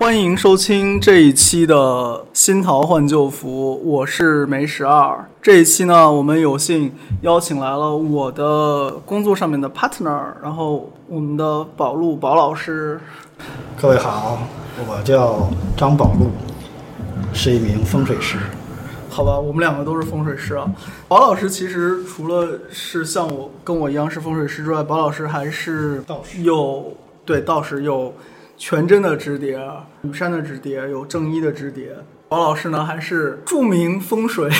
欢迎收听这一期的《新桃换旧符》，我是梅十二。这一期呢，我们有幸邀请来了我的工作上面的 partner，然后我们的宝路宝老师。各位好，我叫张宝路，是一名风水师。好吧，我们两个都是风水师啊。宝老师其实除了是像我跟我一样是风水师之外，宝老师还是道士有对道士有全真的直碟，羽山的直碟，有正一的直碟。宝老师呢，还是著名风水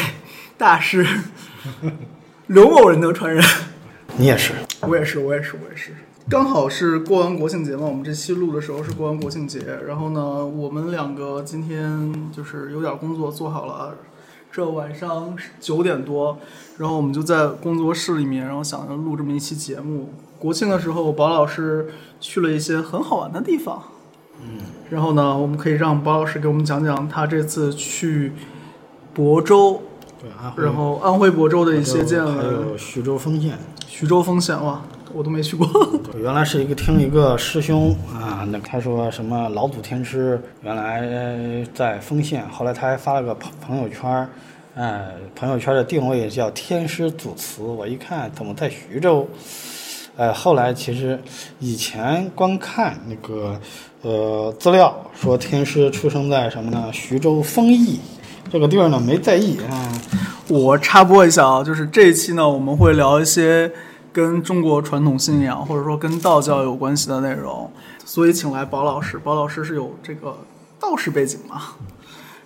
大师刘某人的传人。你也是？我也是，我也是，我也是。刚好是过完国庆节嘛，我们这期录的时候是过完国庆节，然后呢，我们两个今天就是有点工作做好了，这晚上九点多，然后我们就在工作室里面，然后想着录这么一期节目。国庆的时候，宝老师去了一些很好玩的地方，嗯，然后呢，我们可以让宝老师给我们讲讲他这次去亳州，对，然后安徽亳州的一些见闻还闻，有徐州丰县。徐州丰县哇，我都没去过。原来是一个听一个师兄啊，那他说什么老祖天师原来在丰县，后来他还发了个朋朋友圈儿，哎，朋友圈的定位叫天师祖祠。我一看怎么在徐州？呃，后来其实以前光看那个呃资料说天师出生在什么呢？徐州丰邑这个地儿呢，没在意啊。我插播一下啊，就是这一期呢，我们会聊一些跟中国传统信仰或者说跟道教有关系的内容，所以请来宝老师。宝老师是有这个道士背景嘛？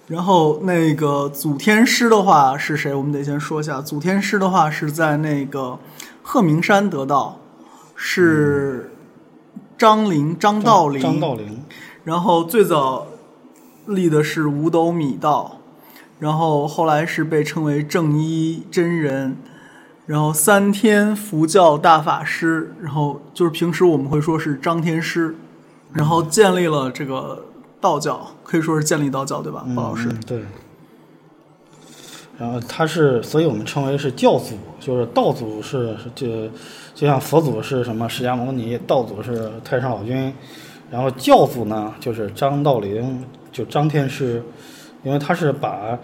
然后那个祖天师的话是谁？我们得先说一下，祖天师的话是在那个鹤鸣山得道，是张陵张道陵张道陵，然后最早立的是五斗米道，然后后来是被称为正一真人，然后三天佛教大法师，然后就是平时我们会说是张天师，然后建立了这个道教，可以说是建立道教，对吧，包老师？嗯对。然后他是，所以我们称为是教祖，就是道祖是是就就像佛祖是什么释迦牟尼，道祖是太上老君，然后教祖呢就是张道陵，就张天师，因为他是把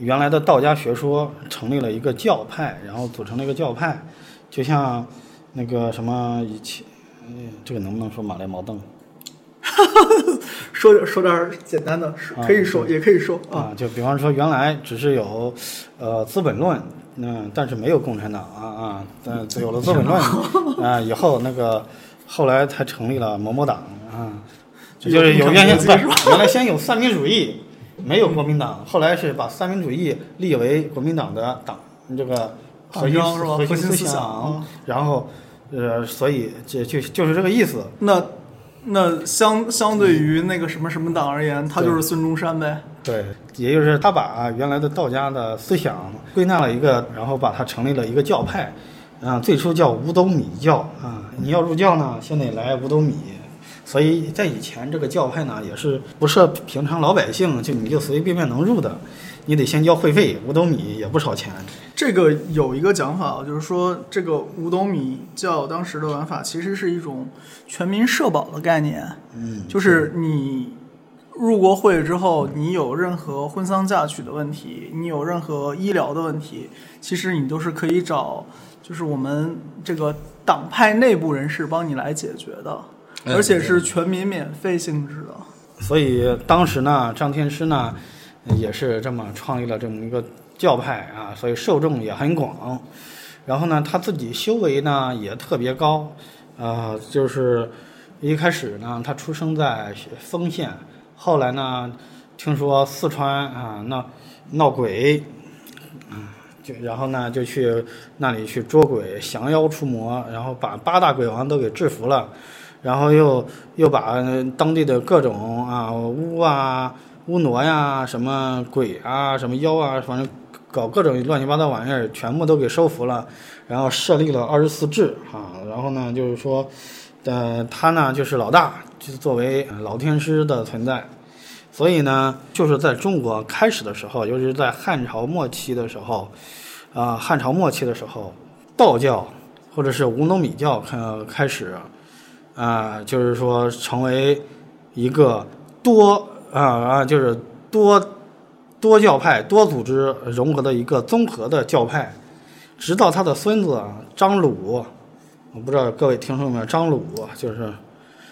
原来的道家学说成立了一个教派，然后组成了一个教派，就像那个什么以前，嗯，这个能不能说马来毛邓？说点说点简单的，啊可以说，也可以说啊。啊，就比方说原来只是有，呃，《资本论》，嗯，但是没有共产党啊啊，嗯，有了《资本论 》啊以后，那个后来才成立了某某党啊，就就是有有原先原来先有三民主义，没有国民党，后来是把三民主义立为国民党的党这个核心核心思想啊然后呃，所以这就就是这个意思。那那相相对于那个什么什么党而言，他就是孙中山呗。对，也就是他把原来的道家的思想归纳了一个，然后把它成立了一个教派，啊，最初叫五斗米教啊。你要入教呢，先得来五斗米。所以在以前这个教派呢，也是不设平常老百姓就你就随随便便能入的，你得先交会费，五斗米也不少钱。这个有一个讲法，就是说这个五斗米教当时的玩法其实是一种全民社保的概念，嗯，就是你入过会之后，你有任何婚丧嫁娶的问题，你有任何医疗的问题，其实你都是可以找，就是我们这个党派内部人士帮你来解决的，哎而且是全民免费性质的。所以当时呢，张天师呢也是这么创立了这么一个教派啊，所以受众也很广。然后呢，他自己修为呢也特别高，呃，就是一开始呢，他出生在丰县，后来呢，听说四川啊闹闹鬼，啊，就然后呢就去那里去捉鬼，降妖除魔，然后把八大鬼王都给制服了。然后又又把当地的各种啊巫啊巫傩呀、什么鬼啊、什么妖啊，反正搞各种乱七八糟玩意儿，全部都给收服了。然后设立了二十四制啊，然后呢就是说，呃，他呢就是老大，就是作为老天师的存在。所以呢，就是在中国开始的时候，尤其是在汉朝末期的时候，啊、汉朝末期的时候，道教或者是吴侬米教开开始，啊、就是说成为一个多啊啊，就是多多教派、多组织融合的一个综合的教派，直到他的孙子啊张鲁，我不知道各位听说没有，张鲁就是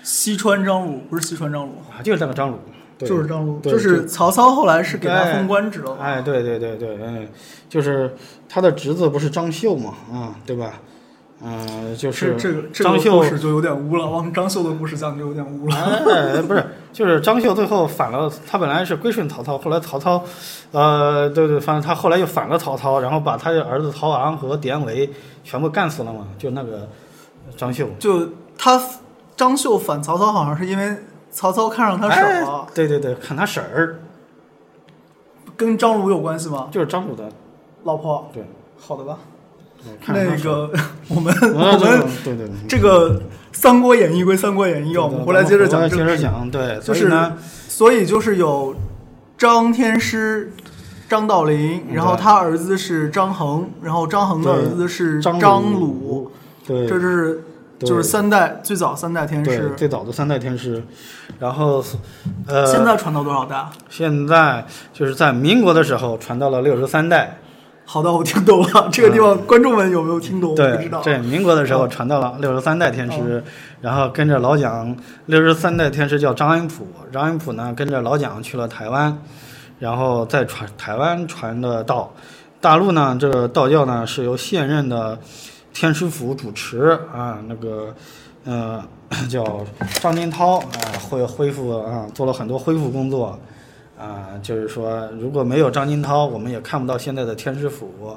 西川张鲁不是西川张鲁，啊，就是那个张鲁，就是张鲁，就是曹操后来是给他哎封官职了嘛。哎，对对对对，嗯，就是他的侄子不是张绣嘛，啊、对吧？嗯、就是这这个这个故事就有点污了，往张绣的故事讲就有点污了。哎，不是，就是张绣最后反了，他本来是归顺曹操，后来曹操，呃，对对，反正他后来又反了曹操，然后把他的儿子曹昂和典韦全部干死了嘛，就那个张绣。就他张绣反曹操，好像是因为曹操看上他婶儿了，哎对对对，看他婶儿，跟张鲁有关系吗？就是张鲁的，老婆，对，好的吧？那个 我们 我我们对对对，这个《三国演义》归《三国演义》，我们回来接着讲接。着讲，对，就是所以呢，所以就是有张天师、张道陵，然后他儿子是张衡，然后张衡的儿子是张张鲁，对，这就是就是三代最早三代天师。最早的三代天师，然后呃，现在传到多少代？现在就是在民国的时候传到了六十三代，好的，我听懂了。这个地方观众们有没有听懂？对知道。，这民国的时候传到了六十三代天师，然后跟着老蒋，六十三代天师叫张恩溥，张恩溥呢跟着老蒋去了台湾，然后再传台湾传的道，大陆呢这个道教呢是由现任的天师府主持啊，那个呃 叫张金涛啊，会恢复啊做了很多恢复工作。啊，就是说，如果没有张金涛，我们也看不到现在的天师府，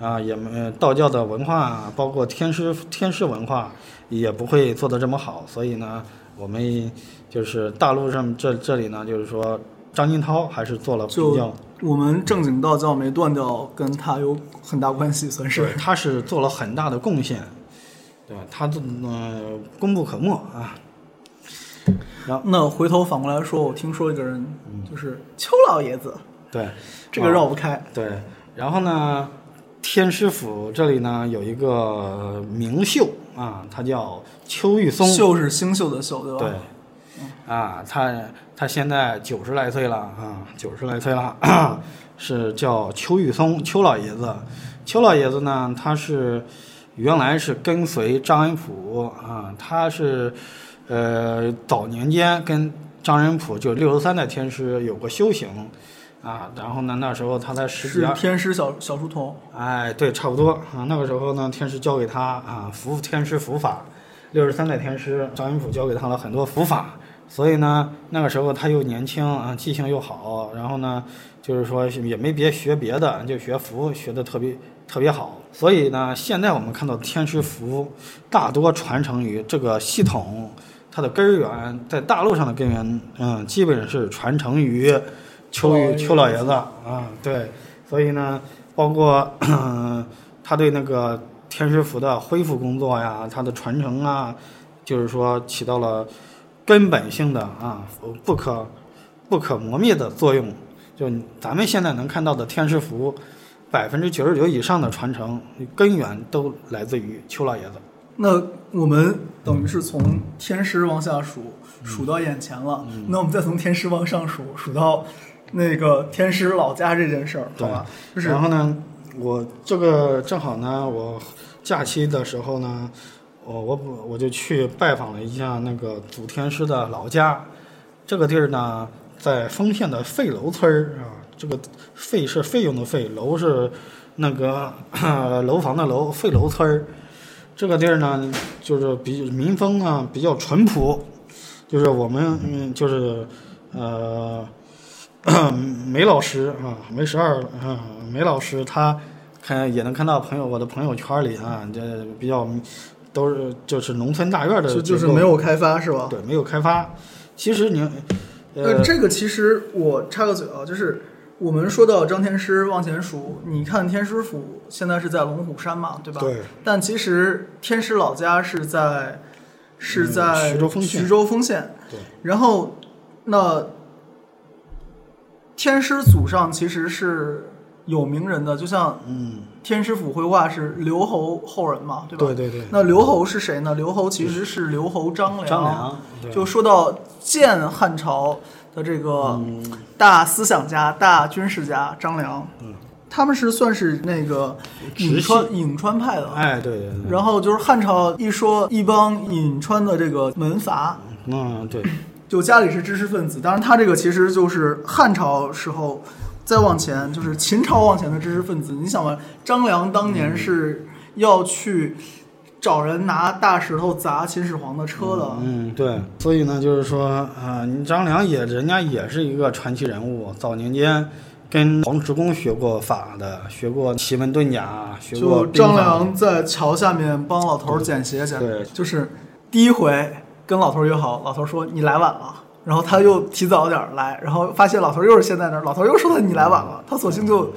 啊，也没道教的文化，包括天师天师文化，也不会做得这么好。所以呢，我们就是大陆上这这里呢，就是说张金涛还是做了比就较，我们正经道教没断掉，跟他有很大关系，算是。他是做了很大的贡献，对吧？他的呃功不可没啊。那回头反过来说，我听说一个人，嗯就是邱老爷子，对，这个绕不开。对，然后呢，天师府这里呢有一个名秀啊，他叫邱玉松。秀是星宿的秀，对吧？对，啊，他他现在九十来岁了啊，九十来岁了，是叫邱玉松，邱老爷子。邱老爷子呢，他是原来是跟随张恩溥啊，他是呃早年间跟张仁甫就六十三代天师有过修行啊，然后呢那时候他才十几是。天师小小书童。哎，对，差不多啊。那个时候呢，天师教给他啊符天师符法，六十三代天师张仁甫教给他了很多符法，所以呢，那个时候他又年轻啊，记性又好，然后呢，就是说也没别学别的，就学符学的特别特别好。所以呢，现在我们看到天师符大多传承于这个系统，它的根源在大陆上的根源，嗯，基本是传承于邱玉邱老爷子啊，对，所以呢。包括 他对那个天师符的恢复工作呀，它的传承啊，就是说起到了根本性的啊不可不可磨灭的作用。就咱们现在能看到的天师符，百分之九十九以上的传承根源都来自于邱老爷子。那我们等于是从天师往下数，嗯数到眼前了。那我们再从天师往上数，数到那个天师老家这件事儿，好吧？就是然后呢，我这个正好呢，我假期的时候呢，我我我就去拜访了一下那个祖天师的老家，这个地儿呢，在丰县的费楼村儿啊，这个费是费用的费，楼是那个 楼房的楼，费楼村儿。这个地儿呢，就是比民风呢比较淳朴，就是我们嗯就是呃。梅老师啊，梅十二啊，梅老师他看也能看到朋友我的朋友圈里啊，这比较都是就是农村大院的就就是没有开发是吧？对没有开发。其实你呃，呃这个其实我插个嘴啊，就是我们说到张天师往前数，你看天师府现在是在龙虎山嘛，对吧？对但其实天师老家是在是嗯在徐州丰县徐州丰县。对。然后那天师祖上其实是有名人的，就像嗯，天师府绘画是刘侯后人嘛，对吧？对对对，那刘侯是谁呢？刘侯其实是刘侯张良。张良，对就说到建汉朝的这个嗯大思想家、大军事家张良，嗯，他们是算是那个颍川颍川派的。哎，对对对，然后就是汉朝一说一帮颍川的这个门阀，嗯，对，就家里是知识分子。当然，他这个其实就是汉朝时候再往前，就是秦朝往前的知识分子。你想吧，张良当年是要去找人拿大石头砸秦始皇的车的。嗯，对，所以呢，就是说，啊、你张良也，人家也是一个传奇人物，早年间跟黄石公学过法的，学过奇门遁甲，学过就张良在桥下面帮老头儿捡鞋去，对就是第一回跟老头儿约好，老头儿说你来晚了，然后他又提早点儿来，然后发现老头儿又是先在那儿，老头儿又说他你来晚了，他索性就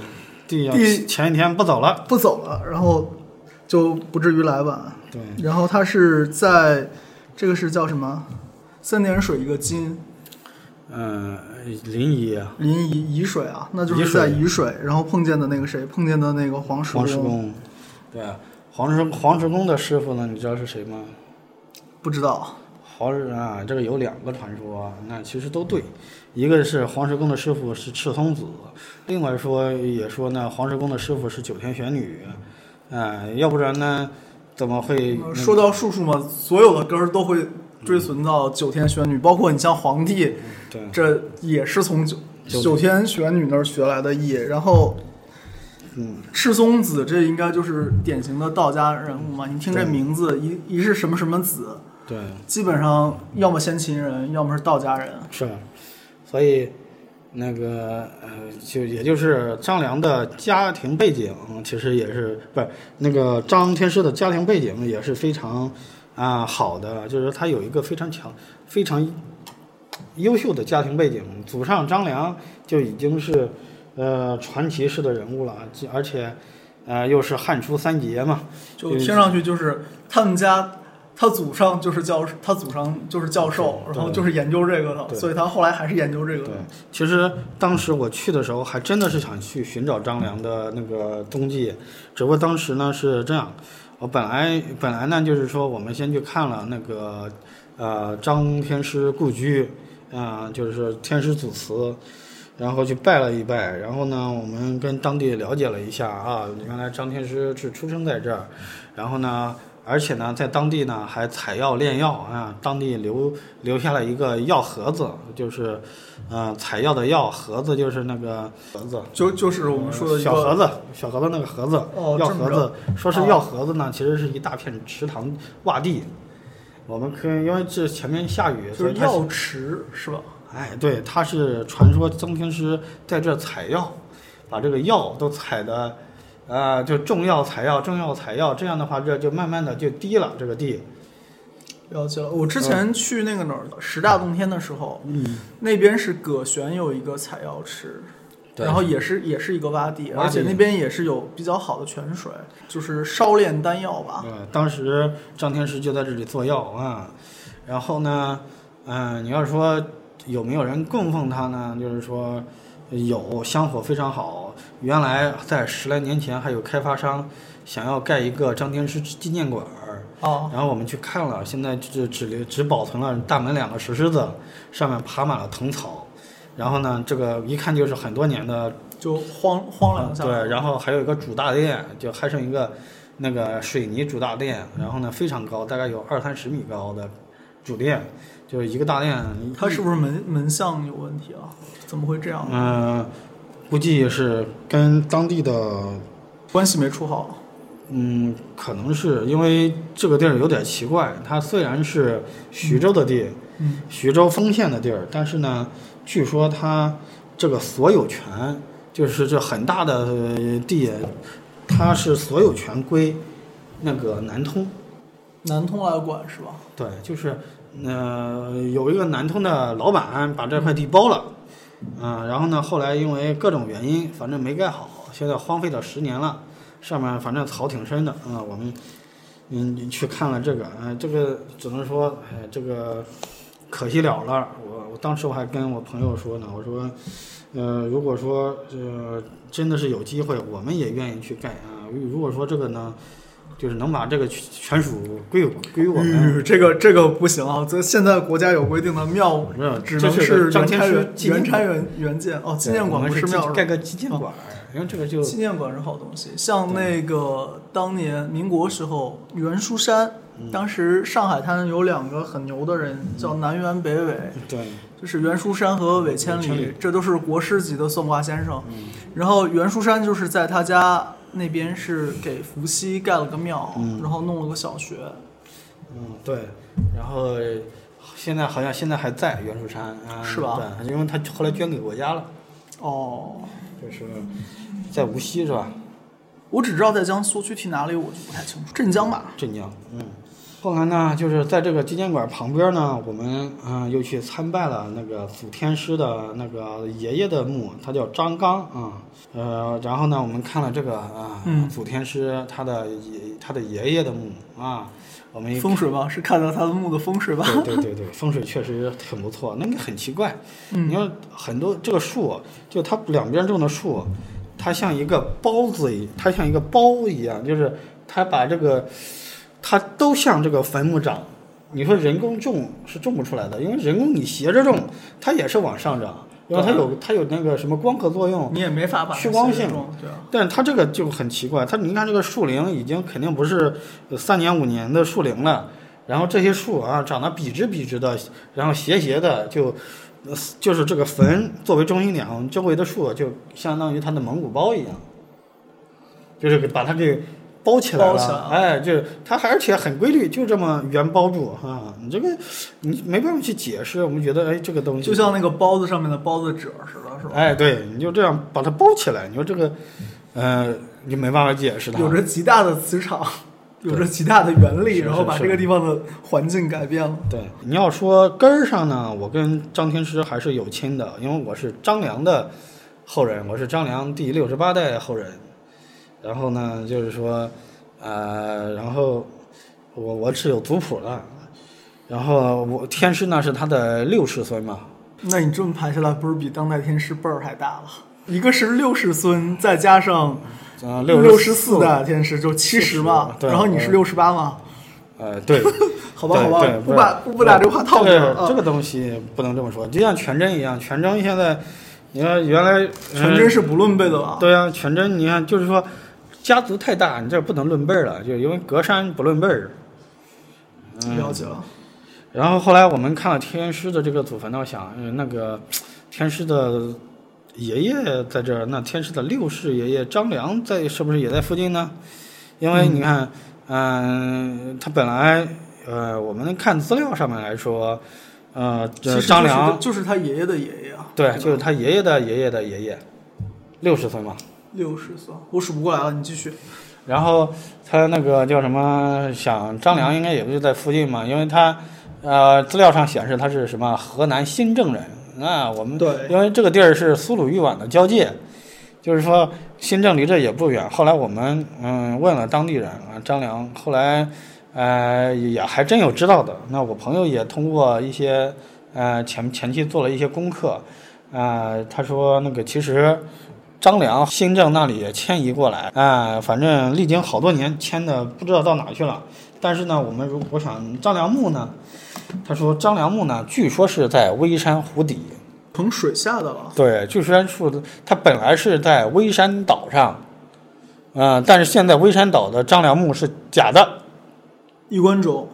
第第前一天不走了，不走了，然后就不至于来晚。对，然后他是在这个是叫什么？三点水一个金，嗯、临沂临沂沂水啊，那就是在沂水，然后碰见的那个谁，碰见的那个黄石黄石公，对，黄石黄石公的师傅呢，你知道是谁吗？不知道，黄石啊，这个有两个传说，那其实都对。一个是黄石公的师傅是赤松子，另外说也说呢，黄石公的师傅是九天玄女，啊、要不然呢，怎么会那个？说到术数嘛，所有的根儿都会追存到九天玄女，包括你像皇帝，对。这也是从九九九天玄女那儿学来的艺。然后嗯。赤松子这应该就是典型的道家人物嘛，你听这名字，一一是什么什么子，对。基本上要么先秦人，要么是道家人。是，所以那个呃，就也就是张良的家庭背景，其实也是不是那个张天师的家庭背景也是非常啊、好的，就是他有一个非常强、非常优秀的家庭背景，祖上张良就已经是呃传奇式的人物了，而且呃又是汉初三杰嘛，就听上去就是他们家，他祖上就是教，他祖上就是教授，然后就是研究这个的，所以他后来还是研究这个对的。，其实当时我去的时候，还真的是想去寻找张良的那个踪迹，只不过当时呢是这样，我本来本来呢就是说我们先去看了那个呃张天师故居，啊、就是天师祖祠。然后去拜了一拜，然后呢，我们跟当地了解了一下啊，原来张天师是出生在这儿，然后呢，而且呢，在当地呢还采药炼药啊，当地留留下了一个药盒子，就是，呃，采药的药盒子就是那个盒子，就就是我们说的小盒子，小盒子那个盒子，哦药盒子。说是哦药盒子呢，其实是一大片池塘洼地，我们可以因为这前面下雨，所以它就是药池是吧？哎，对，它是传说曾天师在这采药，把这个药都采的，呃，就种药采药，种药采药，这样的话，这就慢慢的就低了这个地。了解了。我之前去那个哪儿十大洞天的时候，嗯，那边是葛玄有一个采药池，对然后也是也是一个洼地，洼地而且那边也是有比较好的泉水，就是烧炼丹药吧。对，当时张天师就在这里做药啊，然后呢，嗯、你要说有没有人供奉他呢？就是说有，香火非常好。原来在十来年前还有开发商想要盖一个张天师纪念馆儿。哦，然后我们去看了，现在就只留只保存了大门两个石狮子，上面爬满了藤草。然后呢，这个一看就是很多年的，就荒荒了。对。然后还有一个主大殿，就还剩一个那个水泥主大殿，然后呢非常高，大概有二三十米高的主殿，就是一个大殿。它是不是门门向有问题啊？怎么会这样？嗯、估计是跟当地的关系没处好。嗯，可能是因为这个地儿有点奇怪，它虽然是徐州的地，嗯，徐州丰县的地儿，但是呢，据说它这个所有权就是这很大的呃地，它是所有权归那个南通。南通来管是吧？对，就是呃有一个南通的老板把这块地包了，啊、然后呢，后来因为各种原因，反正没盖好，现在荒废了十年了，上面反正草挺深的，啊、我们嗯去看了这个，啊、这个只能说，哎，这个可惜了了。我我当时我还跟我朋友说呢，我说，呃，如果说呃真的是有机会，我们也愿意去盖啊。如果说这个呢，就是能把这个权属归归我们，嗯，这个这个不行啊！这现在国家有规定的庙只能是张天师原拆原纪念馆。原拆原原建哦，纪念馆不是庙盖个纪念馆，因为这个就纪念馆是好东西，像那个当年民国时候袁书山，嗯。当时上海滩有两个很牛的人，叫南辕北纬，对，就是袁书山和韦千里这都是国师级的算卦先生。嗯。然后袁书山就是在他家那边是给伏羲盖了个庙，嗯然后弄了个小学。嗯对，然后现在好像现在还在袁树山啊，是吧对，因为他后来捐给国家了，哦，就是在无锡是吧？我只知道在江苏，具体哪里我就不太清楚。镇江吧。镇江，嗯。后来呢，就是在这个纪念馆旁边呢，我们嗯、又去参拜了那个祖天师的那个爷爷的墓，他叫张刚啊，呃，然后呢，我们看了这个啊，嗯祖天师他的爷他的爷爷的墓啊，我们风水吧，是看到他的墓的风水吧？对对对 对，风水确实很不错。那个很奇怪，嗯你看很多这个树，就它两边种的树，它像一个包子一，它像一个包一样，就是它把这个，它都向这个坟墓长。你说人工种是种不出来的，因为人工你斜着种，它也是往上长，因为它有它有那个什么光合作用，你也没法把它趋光性对啊。但是它这个就很奇怪，它你看这个树龄已经肯定不是三年五年的树龄了，然后这些树啊长得笔直笔直的，然后斜斜的，就呃就是这个坟作为中心点，周围的树就相当于它的蒙古包一样，就是把它给包起来了，包起来了。哎，就是它还而且很规律，就这么圆包住啊，你这个你没办法去解释，我们觉得哎这个东西。就像那个包子上面的包子褶似的，是吧？哎对，你就这样把它包起来，你说这个呃你就没办法解释它，有着极大的磁场，有着极大的原力，然后把这个地方的环境改变了。对，你要说根儿上呢，我跟张天师还是有亲的，因为我是张良的后人，我是张良第六十八代后人。然后呢，就是说，呃，然后我我是有族谱的，然后我天师呢是他的六世孙嘛，那你这么排下来，不是比当代天师辈儿还大了？一个是六世孙，再加上呃，六十四代天师，就七十嘛。对然后你是嗯六十八嘛？呃，对，好吧，好吧对，不把不不把这话套这上啊。这个东西不能这么说，就像全真一样，全真现在，你看原来全真是不论辈的吧。对啊，全真，你看，就是说，家族太大，你这不能论辈儿了，就因为隔山不论辈儿。嗯了解了。然后后来我们看了天师的这个祖坟呢，我想，嗯，那个天师的爷爷在这儿，那天师的六世爷爷张良在是不是也在附近呢？因为你看，嗯、他本来，呃，我们看资料上面来说，呃，这张良就是就是他爷爷的爷爷啊。对，就是他爷爷的爷爷的爷爷，六十岁嘛。六十岁，我数不过来了，你继续。然后他那个叫什么？想张良应该也不就在附近嘛，因为他呃资料上显示他是什么河南新郑人。那我们对因为这个地儿是苏鲁豫皖的交界，就是说新郑离这也不远。后来我们嗯问了当地人啊，张良后来呃也还真有知道的。那我朋友也通过一些呃前前期做了一些功课，啊、他说那个其实。张良新郑那里也迁移过来，啊、反正历经好多年，迁的不知道到哪去了。但是呢，我们如果想张良墓呢，他说张良墓呢，据说是在微山湖底。从水下的了。对，据说是他本来是在微山岛上，嗯、但是现在微山岛的张良墓是假的，衣冠冢，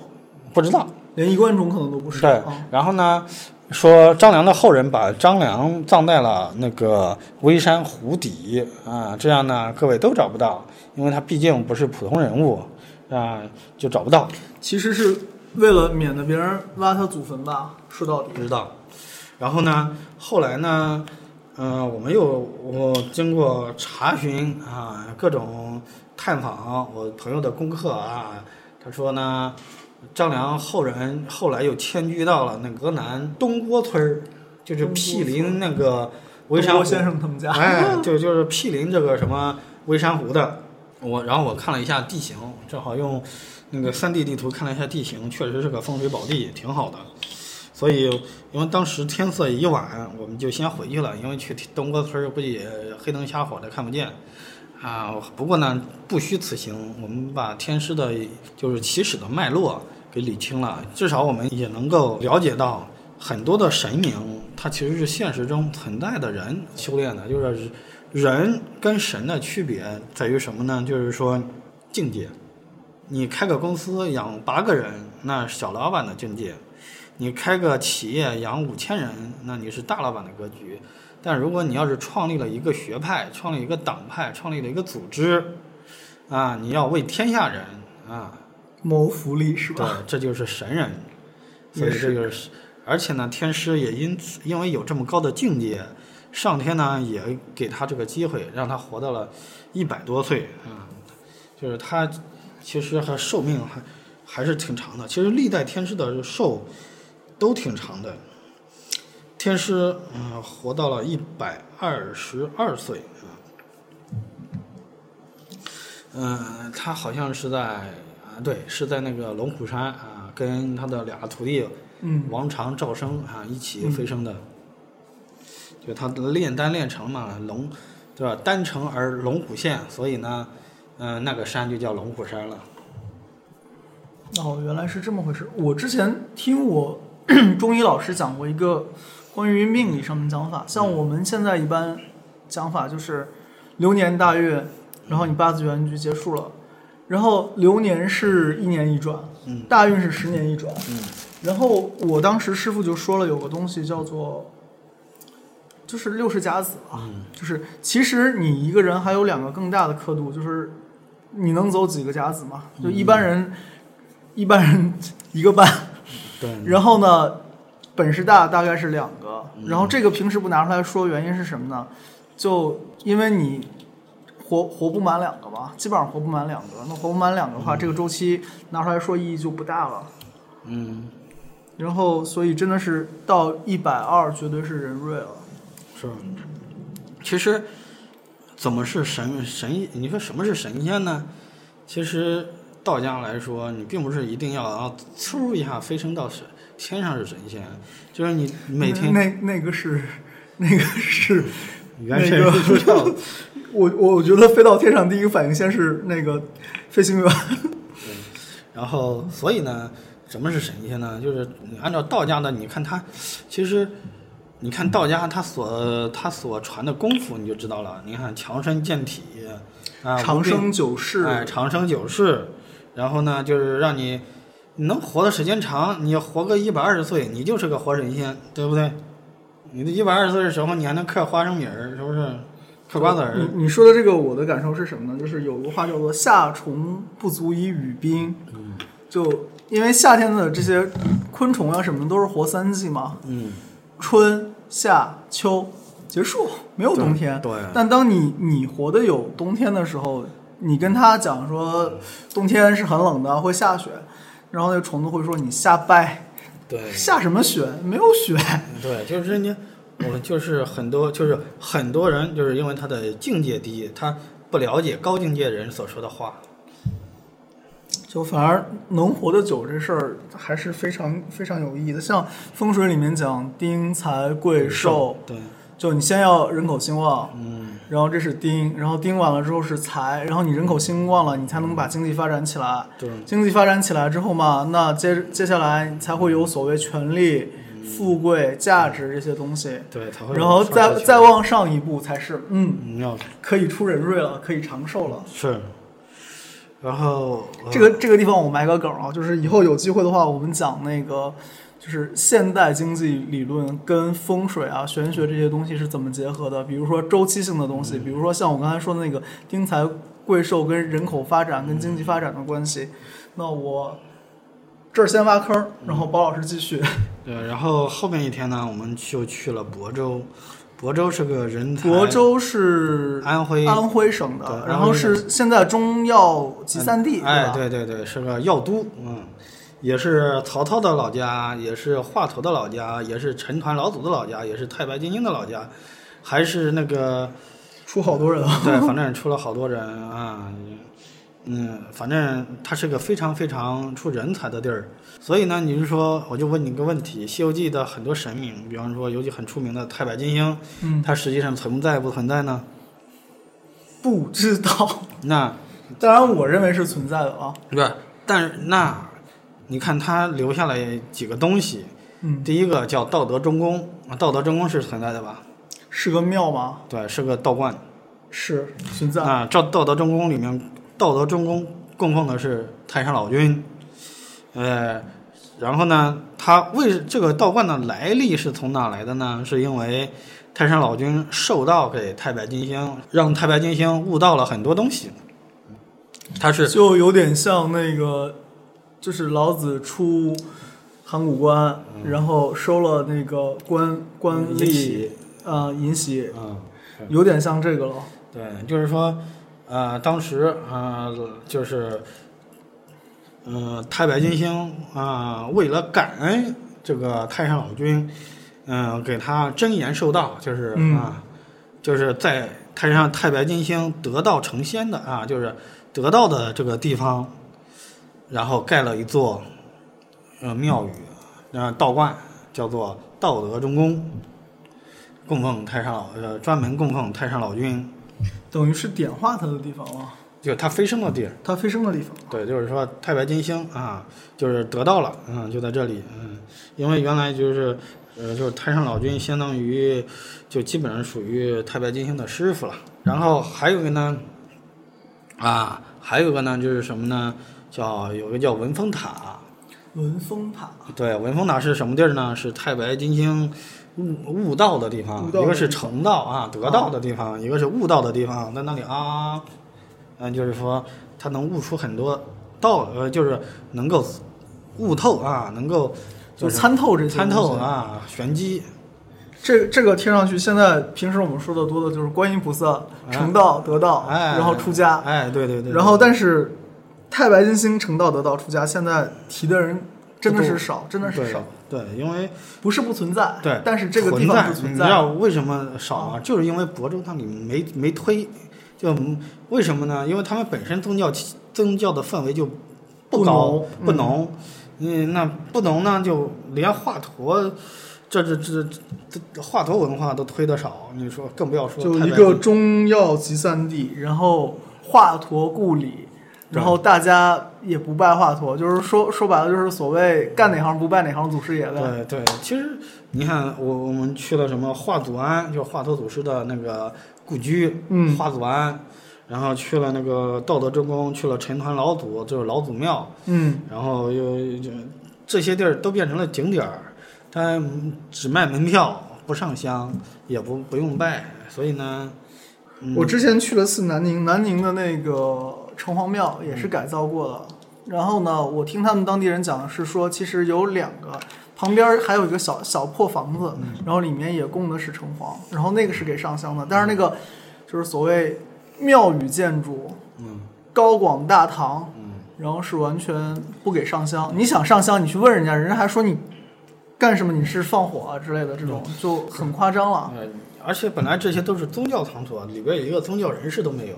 不知道。连衣冠冢可能都不是。对啊，然后呢，说张良的后人把张良葬在了那个微山湖底啊，这样呢各位都找不到，因为他毕竟不是普通人物啊，就找不到。其实是为了免得别人挖他祖坟吧。说到底，不知道。然后呢，后来呢，嗯、我们又我经过查询啊，各种探访我朋友的功课啊，他说呢，张良后人后来又迁居到了那个南东郭村儿，就是毗邻那个微山湖先生他们家。哎，就就是毗邻这个什么微山湖的。我然后我看了一下地形，正好用那个三 D 地图看了一下地形，确实是个风水宝地，挺好的。所以因为当时天色已晚，我们就先回去了，因为去东郭村儿估计黑灯瞎火的看不见。啊，不过呢，不虚此行，我们把天师的就是起始的脉络给理清了，至少我们也能够了解到很多的神明，它其实是现实中存在的人修炼的，就是人跟神的区别在于什么呢？就是说境界。你开个公司养八个人，那小老板的境界；你开个企业养五千人，那你是大老板的格局。但如果你要是创立了一个学派，创立一个党派，创立了一个组织，啊，你要为天下人啊谋福利是吧对？，这就是神人。所以这就是，而且呢，天师也因此因为有这么高的境界，上天呢也给他这个机会，让他活到了一百多岁啊、就是他其实还寿命还还是挺长的。其实历代天师的寿都挺长的。天师嗯、活到了一百二十二岁啊。嗯、他好像是在啊，对，是在那个龙虎山啊，跟他的俩徒弟嗯，王长、赵生啊一起飞升的。就他的炼丹炼成嘛，龙，对吧？丹成而龙虎现，所以呢，嗯、那个山就叫龙虎山了。哦，原来是这么回事。我之前听我 中医老师讲过一个关于命理上面讲法，像我们现在一般讲法就是流年大运，然后你八字原局结束了，然后流年是一年一转，嗯。大运是十年一转，嗯。然后我当时师傅就说了有个东西叫做。就是六十甲子啊，嗯。就是其实你一个人还有两个更大的刻度，就是你能走几个甲子嘛？就一般人，一般人一个半，对，然后呢，本事大大概是两个，嗯然后这个平时不拿出来说，原因是什么呢？就因为你活活不满两个嘛，基本上活不满两个，那活不满两个的话，这个周期拿出来说意义就不大了。嗯，然后，所以真的是到一百二，绝对是人瑞了。是。其实，怎么是神神？你说什么是神仙呢？其实道家来说，你并不是一定要啊，嗖一下飞升到神天上是神仙，就是你每天那那个是那个是 那个。我我觉得飞到天上第一个反应先是那个飞行员。然后，所以呢，什么是神仙呢？就是你按照道家的，你看他，其实你看道家他所他所传的功夫，你就知道了。你看强身健体啊，长生久视，哎，长生久视。然后呢，就是让你你能活的时间长，你活个一百二十岁，你就是个活神仙，对不对？你的一百二十岁的时候，你还能嗑花生米儿，是不是？嗑瓜子儿。你你说的这个，我的感受是什么呢？就是有个话叫做“夏虫不足以语冰”，嗯就因为夏天的这些昆虫啊什么的都是活三季嘛，嗯，春夏秋结束，没有冬天。对。但当你你活的有冬天的时候，你跟他讲说冬天是很冷的，会下雪，然后那个虫子会说你瞎掰，对。下什么雪？没有雪。对，就是你，我就是很多，就是很多人，就是因为他的境界低，他不了解高境界人所说的话。就反而能活得久这事儿还是非常非常有意义的。像风水里面讲丁财贵寿，对，就你先要人口兴旺，嗯，然后这是丁，然后丁完了之后是财，然后你人口兴旺了，你才能把经济发展起来。对，经济发展起来之后嘛，那接接下来才会有所谓权力、富贵、价值这些东西，对，才会然后再再往上一步才是嗯，可以出人瑞了，可以长寿了。是，然后呃。这个这个地方我埋个梗啊，就是以后有机会的话，我们讲那个就是现代经济理论跟风水啊、玄学这些东西是怎么结合的。比如说周期性的东西，比如说像我刚才说的那个丁财贵寿跟人口发展跟经济发展的关系。那我这儿先挖坑，然后包老师继续。对，然后后面一天呢，我们就去了亳州，亳州是个人才，亳州是安徽安徽省的，然后是现在中药集散地，哎，对对对，是个药都，嗯，也是曹操的老家，也是华佗的老家，也是陈抟老祖的老家，也是太白金星的老家，还是那个出好多人啊。对，反正出了好多人啊。嗯，反正它是个非常非常出人才的地儿。所以呢，你是说，我就问你一个问题：《西游记》的很多神明，比方说尤其很出名的太白金星，嗯，它实际上存在不存在呢？不知道。那当然，我认为是存在的啊。不是，但是那你看他留下来几个东西，嗯，第一个叫道德中宫，啊道德中宫是存在的吧？是个庙吗？对，是个道观。是存在。啊，照道德中宫里面，道德中宫供奉的是太上老君，呃，然后呢，他为这个道观的来历是从哪来的呢？是因为太上老君授道给太白金星，让太白金星悟到了很多东西。他是就有点像那个，就是老子出函谷关，然后收了那个官官吏，嗯引起呃，尹喜，嗯，有点像这个了。对，就是说，呃，当时呃，就是，呃，太白金星啊、为了感恩这个太上老君，嗯、给他真言授道，就是嗯啊，就是在太上太白金星得道成仙的啊，就是得道的这个地方，然后盖了一座呃庙宇，呃道观，叫做道德中宫，供奉太上老呃专门供奉太上老君。等于是点化他的地方了，就他飞升的地儿，他飞升的地方。对，就是说太白金星啊，就是得到了，嗯，就在这里，嗯，因为原来就是，呃，就是太上老君相当于就基本上属于太白金星的师傅了。然后还有一个呢，啊，还有一个呢就是什么呢？叫有个叫文峰塔，文峰塔，对，文峰塔是什么地儿呢？是太白金星悟悟道的地方，一个是成道啊，得道的地方，一个是悟道的地方，在那里啊，嗯，就是说他能悟出很多道，呃，就是能够悟透啊，能够就是参透这些参透。啊，玄机，这这个听上去，现在平时我们说的多的就是观音菩萨成道得道，哎，然后出家。哎，对对对，然后，但是太白金星成道得道出家，现在提的人真的是少，真的是少，对，因为不是不存在，对，但是这个地方不存在你知道。为什么少吗？就是因为亳州那里没没推，就为什么呢？因为他们本身宗教气宗教的氛围就不高浓不浓，嗯，那不浓呢，就连华佗。这这这这华佗文化都推的少，你说更不要说就一个中药集散地，然后华佗故里，然后大家也不拜华佗，就是说说白了就是所谓干哪行不拜哪行祖师爷呗。对对，其实你看，我我们去了什么华祖庵，就华佗祖师的那个故居，嗯华祖庵，然后去了那个道德真宫，去了陈抟老祖，就是老祖庙，嗯，然后又就这些地儿都变成了景点儿，它只卖门票，不上香，也不不用拜，所以呢，嗯、我之前去了次南宁，南宁的那个城隍庙也是改造过的。然后呢，我听他们当地人讲的是说，其实有两个，旁边还有一个小小破房子，然后里面也供的是城隍，然后那个是给上香的。但是那个就是所谓庙宇建筑，嗯高广大堂，嗯，然后是完全不给上香。你想上香，你去问人家，人家还说你干什么？你是放火啊之类的，这种就很夸张了。呃，而且本来这些都是宗教场所，里边一个宗教人士都没有。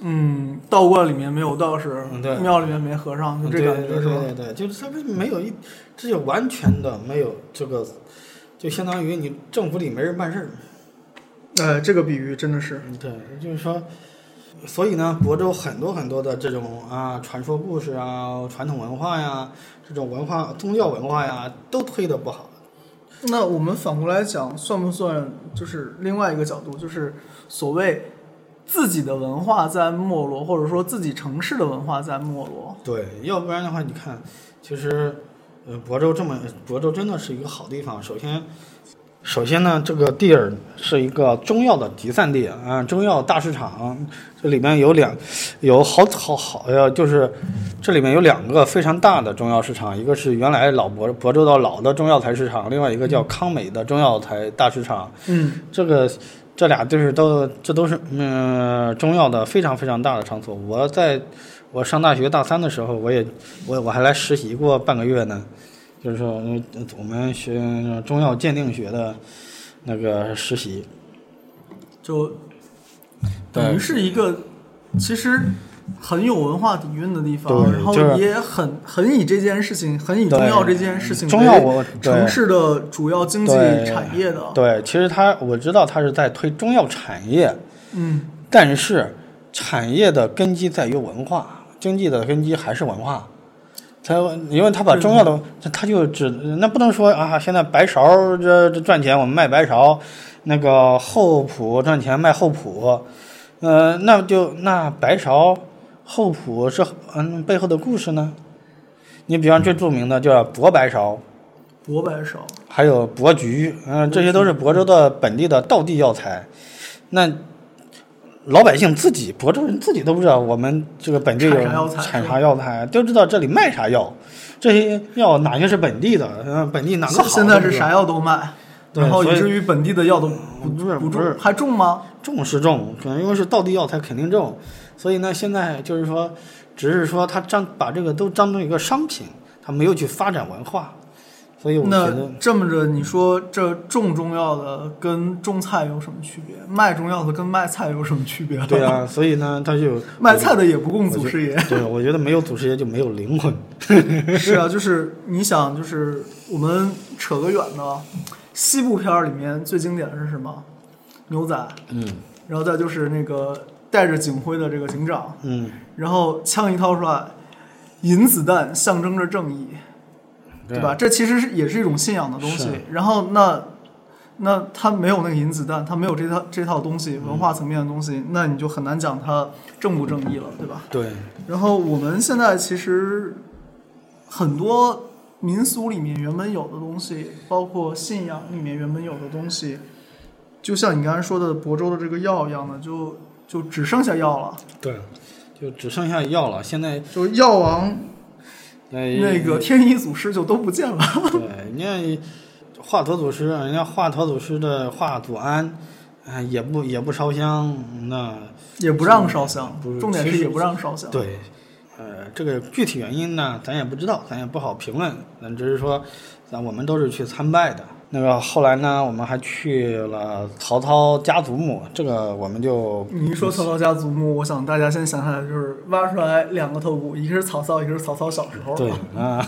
嗯，道观里面没有道士，嗯对庙里面没和尚，就这对感觉是吧？对对对，就是他们没有一，这就完全的没有这个，就相当于你政府里没人办事儿。呃，这个比喻真的是，嗯，对，就是说，所以呢，亳州很多很多的这种啊传说故事啊、传统文化呀、这种文化、宗教文化呀，都推的不好。那我们反过来讲，算不算就是另外一个角度，就是所谓自己的文化在没落，或者说自己城市的文化在没落？对，要不然的话，你看，其实，呃，亳州这么，亳州真的是一个好地方。首先，首先呢，这个地儿是一个中药的集散地啊，中药大市场。这里面有两，有好好好呀，就是这里面有两个非常大的中药市场，一个是原来老亳亳州的老的中药材市场，另外一个叫康美的中药材大市场。嗯，这个这俩地儿都这都是嗯、中药的非常非常大的场所。我在我上大学大三的时候，我也我我还来实习过半个月呢，就是说我们学中药鉴定学的那个实习。就等于是一个，其实很有文化底蕴的地方，然后也很很以这件事情，很以中药这件事情中药我为城市的主要经济产业的。对，其实他我知道他是在推中药产业，嗯，但是产业的根基在于文化，经济的根基还是文化。他因为他把中药的，他就只那不能说啊，现在白芍这这赚钱，我们卖白芍；那个厚朴赚钱卖厚朴，呃，那就那白芍、厚朴是嗯背后的故事呢？你比方最著名的叫博白芍，博白芍，还有珀菊，嗯、这些都是亳州的本地的道地药材。那老百姓自己，亳州人自己都不知道我们这个本地有产啥药材都知道这里卖啥药，这些药哪些是本地的，嗯、本地哪个好，现在是啥药都卖，然后以至于本地的药都不不是不不是。种，还种吗？种是种，可能因为是道地药材肯定种，所以呢，现在就是说，只是说他当把这个都当成一个商品，他没有去发展文化，所以我觉得这么着，你说这种中药的跟种菜有什么区别？卖中药的跟卖菜有什么区别？对，啊，所以呢，他就 卖菜的也不供祖师爷。对，我觉得没有祖师爷就没有灵魂。是啊，就是你想，就是我们扯个远的，西部片里面最经典的是什么？牛仔，嗯然后再就是那个带着警徽的这个警长，嗯，然后枪一掏出来，银子弹象征着正义，对吧？？这其实是也是一种信仰的东西。然后那那他没有那个银子弹，他没有这套这套东西，文化层面的东西，那你就很难讲他正不正义了，对吧？对，然后我们现在其实很多民俗里面原本有的东西，包括信仰里面原本有的东西，就像你刚才说的亳州的这个药一样的，就就只剩下药了。对，就只剩下药了。现在就药王呃那个天一祖师就都不见了。对，你看华佗祖师，人家华佗祖师的华祖庵，啊、也不也不烧香，那也不让烧香重点是也不让烧香。对，呃，这个具体原因呢，咱也不知道，咱也不好评论。咱只是说，咱我们都是去参拜的。那个后来呢，我们还去了曹操家族墓，这个我们就你一说曹操家族墓，我想大家先想起来就是挖出来两个头骨，一个是曹操，一个是曹操小时候。对 啊，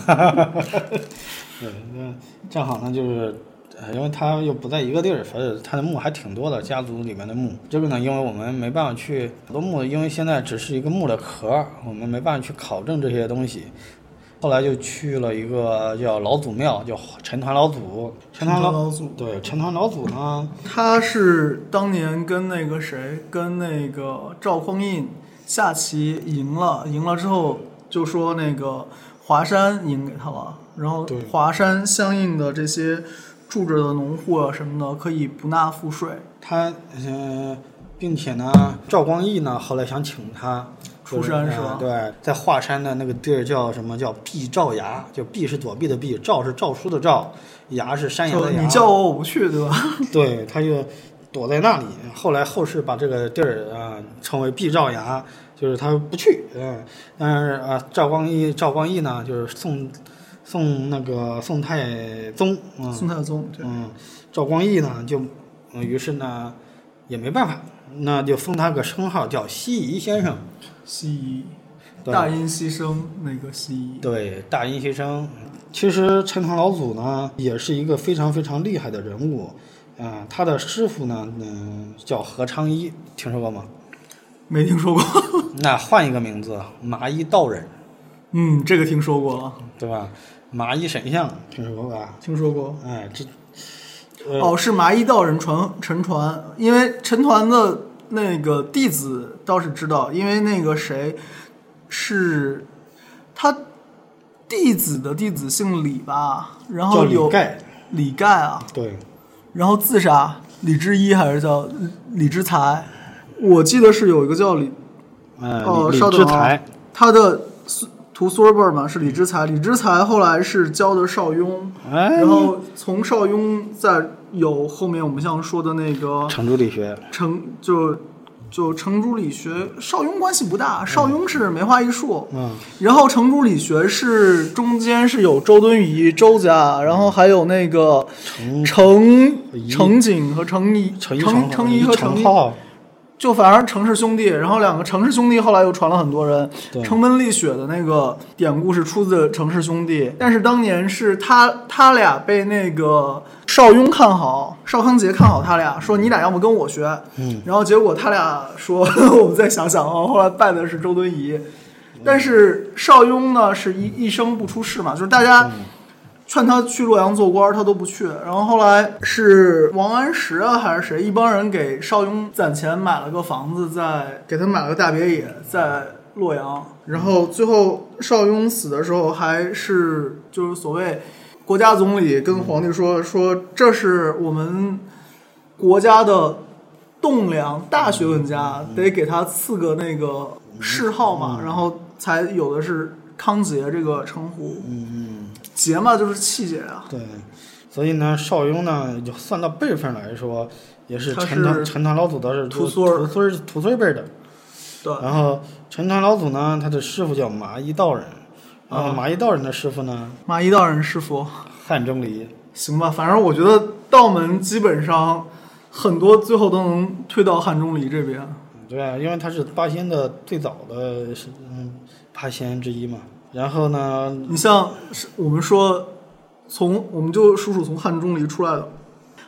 对，那正好呢，就是。呃因为他又不在一个地儿，所以他的墓还挺多的，家族里面的墓。这个呢，因为我们没办法去很多墓，因为现在只是一个墓的壳，我们没办法去考证这些东西。后来就去了一个叫老祖庙，叫陈团老祖。陈团老老祖，对陈团老祖呢，他是当年跟那个谁，跟那个赵匡胤下棋赢了，赢了之后就说那个华山赢给他了，然后华山相应的这些住着的农户啊什么的可以不纳赋税。他呃，并且呢，赵光义呢后来想请他出山是吧呃对，在华山的那个地儿叫什么叫毕赵崖，就毕是躲避的毕，赵是诏书的诏，崖是山崖的崖。你叫我我不去，对吧？对，他就躲在那里。后来后世把这个地儿啊、称为毕赵崖，就是他不去。嗯，但是啊，赵光义赵光义呢，就是宋宋那个宋太宗，嗯，宋太宗对，嗯，赵光义呢就，呃于是呢也没办法，那就封他个称号叫西夷先生。西夷大音希声那个西夷，对，大音希声。其实陈塘老祖呢，也是一个非常非常厉害的人物，啊、他的师傅呢，嗯、叫何昌一，听说过吗？没听说过。那换一个名字，麻衣道人，嗯，这个听说过，对吧？麻衣神像，听说过吧？听说过。哎，这，呃，哦，是麻衣道人传陈传，因为陈团的那个弟子倒是知道，因为那个谁是他弟子的弟子姓李吧，然后有李盖，李盖啊，对，然后自杀，李之一还是叫李之才？我记得是有一个叫李，呃，哦，李稍等啊李之才，，他的徒孙辈儿嘛是李之才，李之才后来是教的邵雍，哎，然后从邵雍再有后面我们像说的那个程朱理学，程就就程朱理学，邵雍关系不大，邵雍是梅花易数，嗯，然后程朱理学是中间是有周敦颐周家，然后还有那个程程程景和程颐程一程程颐和程颐，程颐，就反正程氏兄弟，然后两个程氏兄弟后来又传了很多人。对城门立雪的那个典故是出自程氏兄弟，但是当年是他他俩被那个邵雍看好，邵康节看好他俩，说你俩要么跟我学，嗯，然后结果他俩说 我们再想想啊，后来拜的是周敦颐，但是邵雍呢是一一生不出世嘛，就是大家。劝他去洛阳做官，他都不去。然后后来是王安石啊，还是谁，一帮人给邵雍攒钱买了个房子在，给他买了个大别野在洛阳。然后最后邵雍死的时候，还是就是所谓国家总理跟皇帝说说这是我们国家的栋梁大学问家，得给他赐个那个谥号嘛，然后才有的是康节这个称呼。嗯嗯。节嘛，就是气节啊。对，所以呢，邵雍呢，就算到辈分来说，也是陈唐陈唐老祖的是徒孙儿徒孙儿徒孙辈的。对，然后陈唐老祖呢，他的师傅叫麻衣道人，然后啊马一道人的师傅呢，麻衣道人师傅，汉钟离。行吧，反正我觉得道门基本上很多最后都能推到汉钟离这边。对啊，因为他是八仙的最早的是嗯八仙之一嘛。然后呢，你像是我们说，从我们就叔叔从汉中离出来的，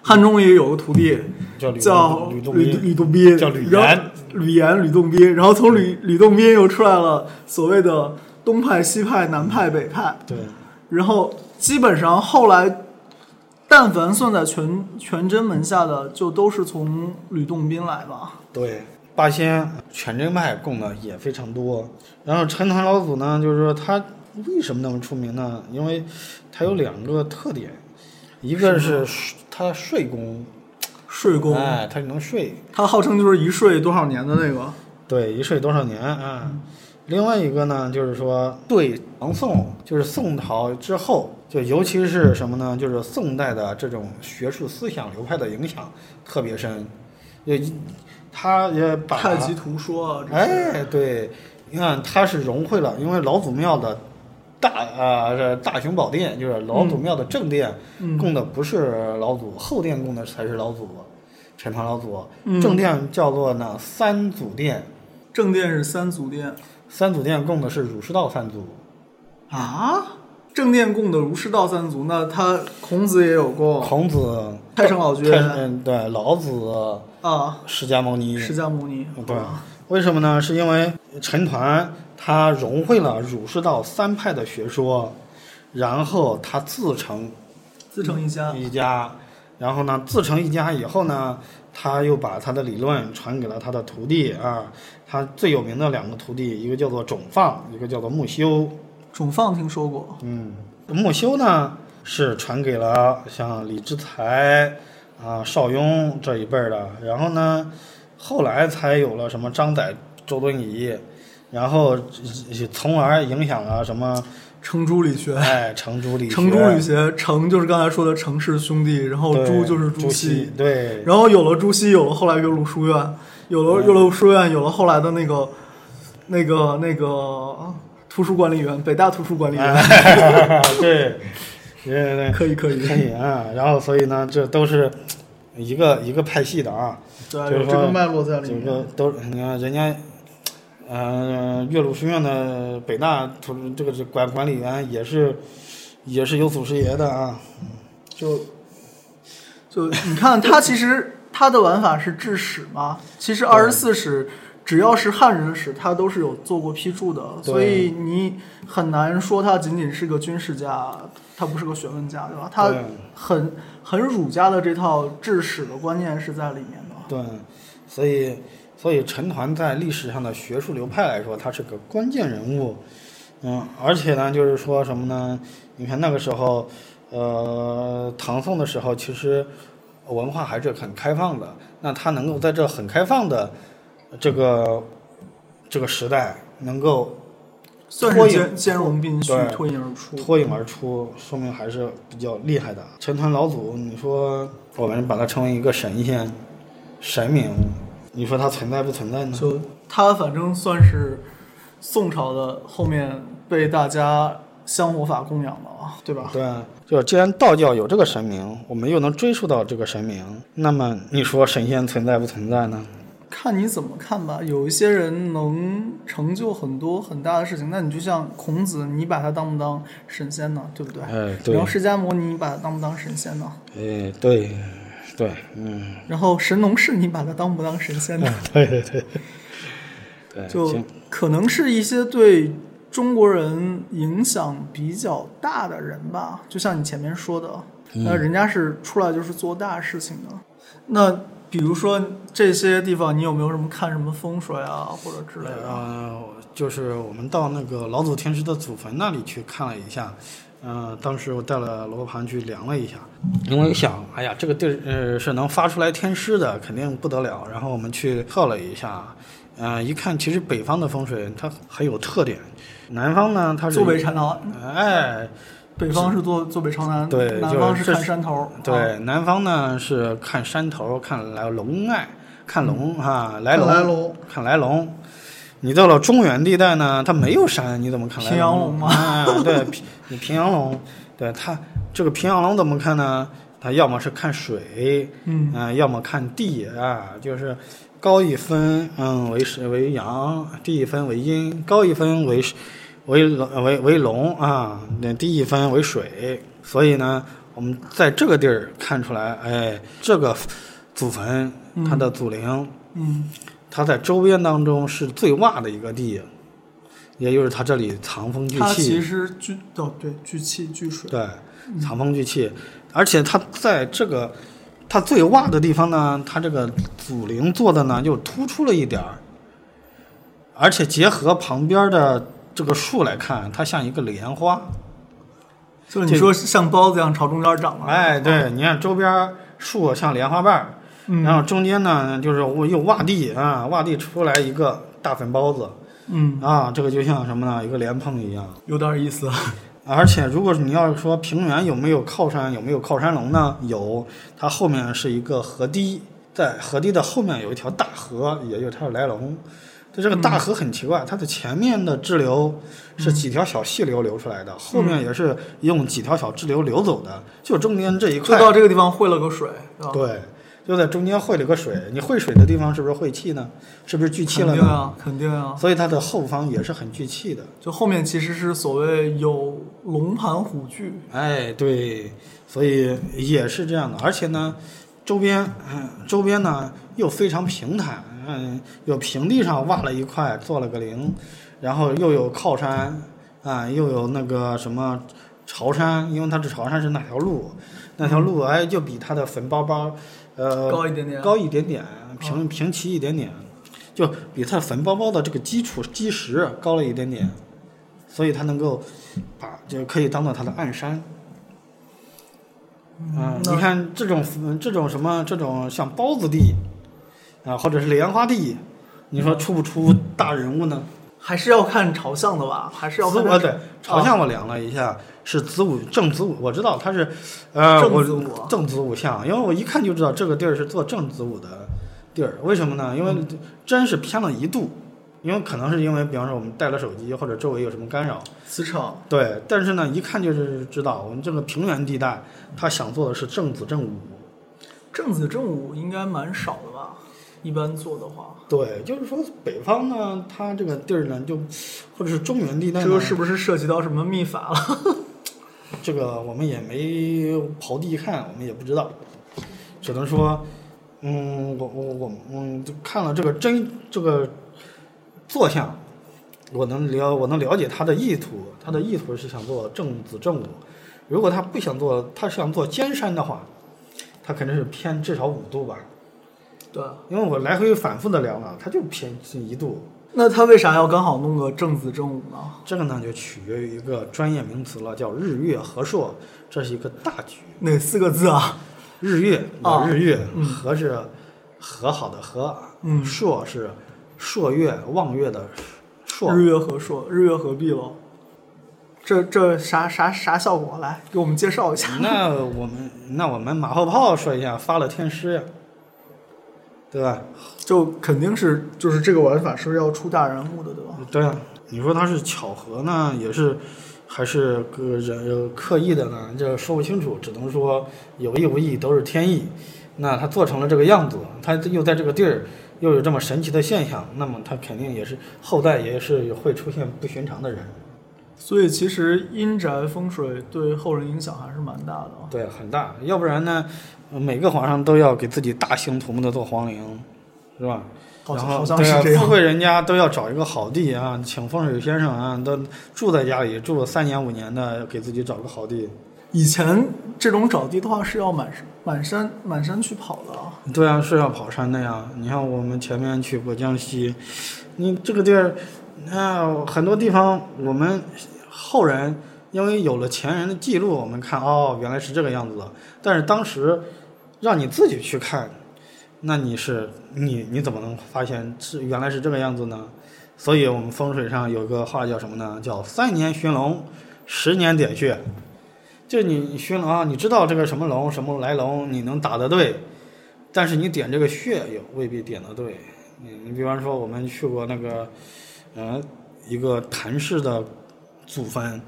汉钟离有个徒弟叫吕洞吕宾，吕洞宾，叫吕岩。吕岩、吕洞宾，然后从吕吕洞宾又出来了所谓的东派、西派、南派、北派，对。然后基本上后来，但凡算在全全真门下的，就都是从吕洞宾来吧。对，八仙全真派供的也非常多。然后陈塘老祖呢，就是说他为什么那么出名呢？因为他有两个特点，一个是他睡功，睡功，哎，他能睡，他号称就是一睡多少年的那个。对，一睡多少年啊？另外一个呢，就是说对唐宋，就是宋朝之后，就尤其是什么呢？就是宋代的这种学术思想流派的影响特别深，也他也把太极图说啊，哎，对，你看他是融汇了，因为老祖庙的大啊、这大雄宝殿就是老祖庙的正殿、嗯供的不是老祖，后殿供的才是老祖，陈塘老祖。嗯正殿叫做呢三祖殿，正殿是三祖殿三祖殿供的是儒释道三祖。啊。正殿供的儒释道三祖，那他孔子也有供，孔子、太上老君嗯对，老子、啊，释迦牟尼。释迦牟尼，对，为什么呢？是因为陈团他融汇了儒释道三派的学说，然后他自成自成一家。一家，然后呢，自成一家以后呢，他又把他的理论传给了他的徒弟啊。他最有名的两个徒弟，一个叫做种放，一个叫做木修。种放听说过，嗯，木修呢是传给了像李之才啊、邵雍这一辈儿的，然后呢，后来才有了什么张载、周敦颐，然后呃从而影响了什么程朱理学。哎程朱理学，程朱理学，程就是刚才说的程氏兄弟，然后朱就是朱熹，对，然后有了朱熹，有了后来岳麓书院，有了岳麓书院，有了后来的那个那个那个图书管理员，北大图书管理员，哎对，对对对，可以可以，可以啊。然后所以呢，这都是一个一个派系的啊，对，就是说有这个脉络在里面。这个都你看人家，呃，岳麓书院的北大图这个是管管理员也是也是有祖师爷的啊。就就你看，他其实他的玩法是治史嘛，其实二十四史只要是汉人的史，他都是有做过批注的，所以你很难说他仅仅是个军事家，他不是个学问家，对吧？他很很儒家的这套治史的观念是在里面的。对，所以所以陈团在历史上的学术流派来说，他是个关键人物。嗯，而且呢，就是说什么呢？你看那个时候，呃，唐宋的时候，其实文化还是很开放的。那他能够在这很开放的这个这个时代，能够算脱颖是兼兼容并蓄，脱颖而出。脱颖而出，说明还是比较厉害的。陈团老祖，你说我们把它称为一个神仙、神明，你说它存在不存在呢？就它反正算是宋朝的后面被大家香火法供养的了，对吧？对，就既然道教有这个神明，我们又能追溯到这个神明，那么你说神仙存在不存在呢？看你怎么看吧。有一些人能成就很多很大的事情，那你就像孔子，你把他当不当神仙呢？对不对？哎，对然后，释迦牟尼，你把他当不当神仙呢？哎，对，对，嗯，然后神农氏，你把他当不当神仙呢？对 对对，对，就可能是一些对中国人影响比较大的人吧，就像你前面说的，那人家是出来就是做大事情的。那比如说这些地方，你有没有什么看什么风水啊，或者之类的？呃，就是我们到那个老祖天师的祖坟那里去看了一下，呃，当时我带了罗盘去量了一下，因为想，哎呀，这个地儿呃是能发出来天师的，肯定不得了。然后我们去测了一下，呃，一看其实北方的风水它很有特点，南方呢它是坐北朝南，哎，北方是坐坐北朝南，对南方是看山头。啊对，南方呢是看山头，看来龙脉，看龙哈、来龙，看来龙看来龙。你到了中原地带呢，它没有山，你怎么看来平阳龙吗啊，对，平你平阳龙，对它这个平阳龙怎么看呢？它要么是看水，嗯啊、要么看地啊，就是高一分，嗯，为是为阳，低一分为阴，高一分为为龙为为龙啊，那地一分为水，所以呢，我们在这个地儿看出来，哎，这个祖坟它的祖陵，嗯它在周边当中是最洼的一个地，也就是它这里藏风聚它其气，实聚哦对聚气聚水。对，藏风聚气，而且它在这个它最洼的地方呢，它这个祖陵做的呢又突出了一点儿，而且结合旁边的这个树来看，它像一个莲花。就是你说像包子一样朝中间长了。哎，对，你看周边树像莲花瓣，嗯然后中间呢就是我又洼地啊，洼地出来一个大粉包子嗯，啊，这个就像什么呢？一个莲蓬一样。有点意思。而且，如果你要是说平原有没有靠山，有没有靠山龙呢？有，它后面是一个河堤，在河堤的后面有一条大河，也就是它的来龙。它这个大河很奇怪，它的前面的支流是几条小细流流出来的，后面也是用几条小支流流走的，就中间这一块。就到这个地方汇了个水，对，就在中间汇了个水。你汇水的地方是不是汇气呢？是不是聚气了呢？肯定啊，肯定啊。所以它的后方也是很聚气的。就后面其实是所谓有龙盘虎踞，哎，对，所以也是这样的，而且呢，周边，嗯，周边呢又非常平坦，嗯，有平地上挖了一块做了个陵，然后又有靠山，啊，又有那个什么朝山，因为它是朝山是哪条路，那条路哎就比它的坟包包，呃，高一点点。高一点点，平平齐一点点，就比它坟包包的这个基础基石高了一点点，所以它能够把就可以当做它的暗山。嗯，你看这种这种什么这种像包子地啊，或者是莲花地，你说出不出大人物呢？还是要看朝向的吧，还是要看啊对朝向我量了一下，是子午正子午，我知道它是正子午正子午相，因为我一看就知道这个地儿是做正子午的地儿，为什么呢？因为真是偏了一度，因为可能是因为比方说我们带了手机或者周围有什么干扰，磁场。对，但是呢一看就是知道我们这个平原地带，他想做的是正子正午，正子正午应该蛮少的吧？一般做的话，对，就是说北方呢，它这个地儿呢就或者是中原地带呢，这个是不是涉及到什么秘法了？这个我们也没刨地看，我们也不知道，只能说，嗯，我我我嗯，就看了这个真这个坐像，我能了我能了解他的意图，他的意图是想做正子正午，如果他不想做，他想做尖山的话，他肯定是偏至少五度吧，对，因为我来回反复的量了，它就偏一度，那他为啥要刚好弄个正子正午呢？这个呢就取决于一个专业名词了，叫日月和硕，这是一个大局。哪四个字啊？日月啊日月，和是和好的和，嗯朔是朔月望月的朔，日月和硕，日月合璧了。这这啥啥啥效果？来给我们介绍一下。那我们那我们马后炮说一下，发了天师呀，对吧？就肯定是就是这个玩法是要出大人物的，对吧？对啊，你说它是巧合呢，也是还是个人刻意的呢？这说不清楚，只能说有意无意都是天意。那他做成了这个样子，他又在这个地儿又有这么神奇的现象，那么他肯定也是后代也是会出现不寻常的人。所以其实阴宅风水对后人影响还是蛮大的啊。对，很大。要不然呢，呃每个皇上都要给自己大兴土木的做皇陵，是吧？然后富贵人家都要找一个好地啊，请风水先生啊，都住在家里住了三年五年的，给自己找个好地。以前这种找地的话是要满满山满山去跑的啊。对啊，是要跑山的呀。你看我们前面去过江西，你这个地儿，那、很多地方我们后人因为有了前人的记录，我们看哦，原来是这个样子的。但是当时让你自己去看，那你是你你怎么能发现是原来是这个样子呢？所以我们风水上有个话叫什么呢？叫三年寻龙，十年点穴。就你寻龙啊，你知道这个什么龙什么来龙，你能打得对，但是你点这个穴也未必点得对。你你比方说我们去过那个，呃，一个谭氏的祖坟，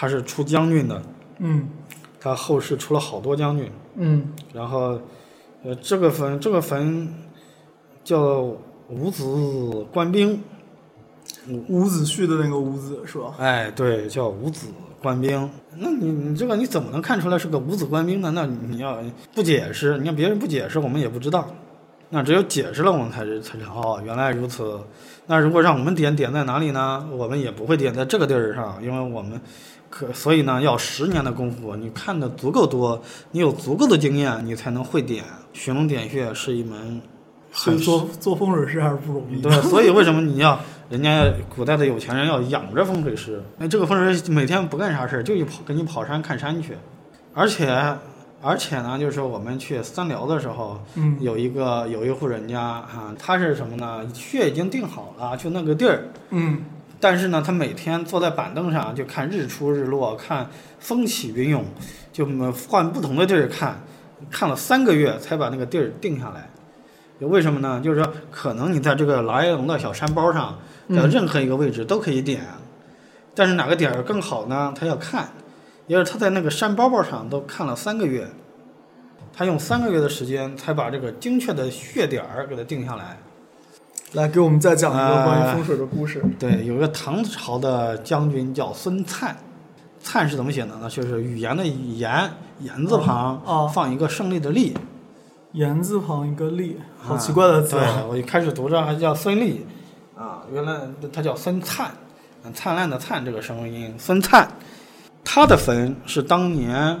他是出将军的，嗯他后世出了好多将军，嗯然后，呃，这个坟这个坟叫伍子官兵，伍子胥的那个伍子是吧？哎，对，叫伍子官兵。那你你这个你怎么能看出来是个五子官兵呢？那你要不解释，你看别人不解释，我们也不知道。那只有解释了，我们才是才知道哦，原来如此。那如果让我们点点在哪里呢？我们也不会点在这个地儿上，因为我们可所以呢，要十年的功夫，你看的足够多，你有足够的经验，你才能会点。寻龙点穴是一门很所以做做风水师还是不容易。对，所以为什么你要人家古代的有钱人要养着风水师？那，这个风水师每天不干啥事儿，就去跑跟你跑山看山去，而且而且呢，就是说我们去三辽的时候，嗯有一个有一户人家啊，他是什么呢？穴已经定好了，就那个地儿，嗯但是呢，他每天坐在板凳上就看日出日落，看风起云涌，就换不同的地儿看，看了三个月才把那个地儿定下来。为什么呢？就是说，可能你在这个莱龙的小山包上，在任何一个位置都可以点，但是哪个点儿更好呢？他要看，也就是他在那个山包包上都看了三个月，他用三个月的时间才把这个精确的穴点儿给它定下来。来给我们再讲一个呃关于风水的故事。对，有一个唐朝的将军叫孙粲，粲是怎么写的呢？就是语言的言，言字旁、啊放一个胜利的利。言字旁一个利，好啊奇怪的字。我一开始读着还叫孙立，啊，原来他叫孙灿，嗯灿烂的灿这个声音，孙灿。他的坟是当年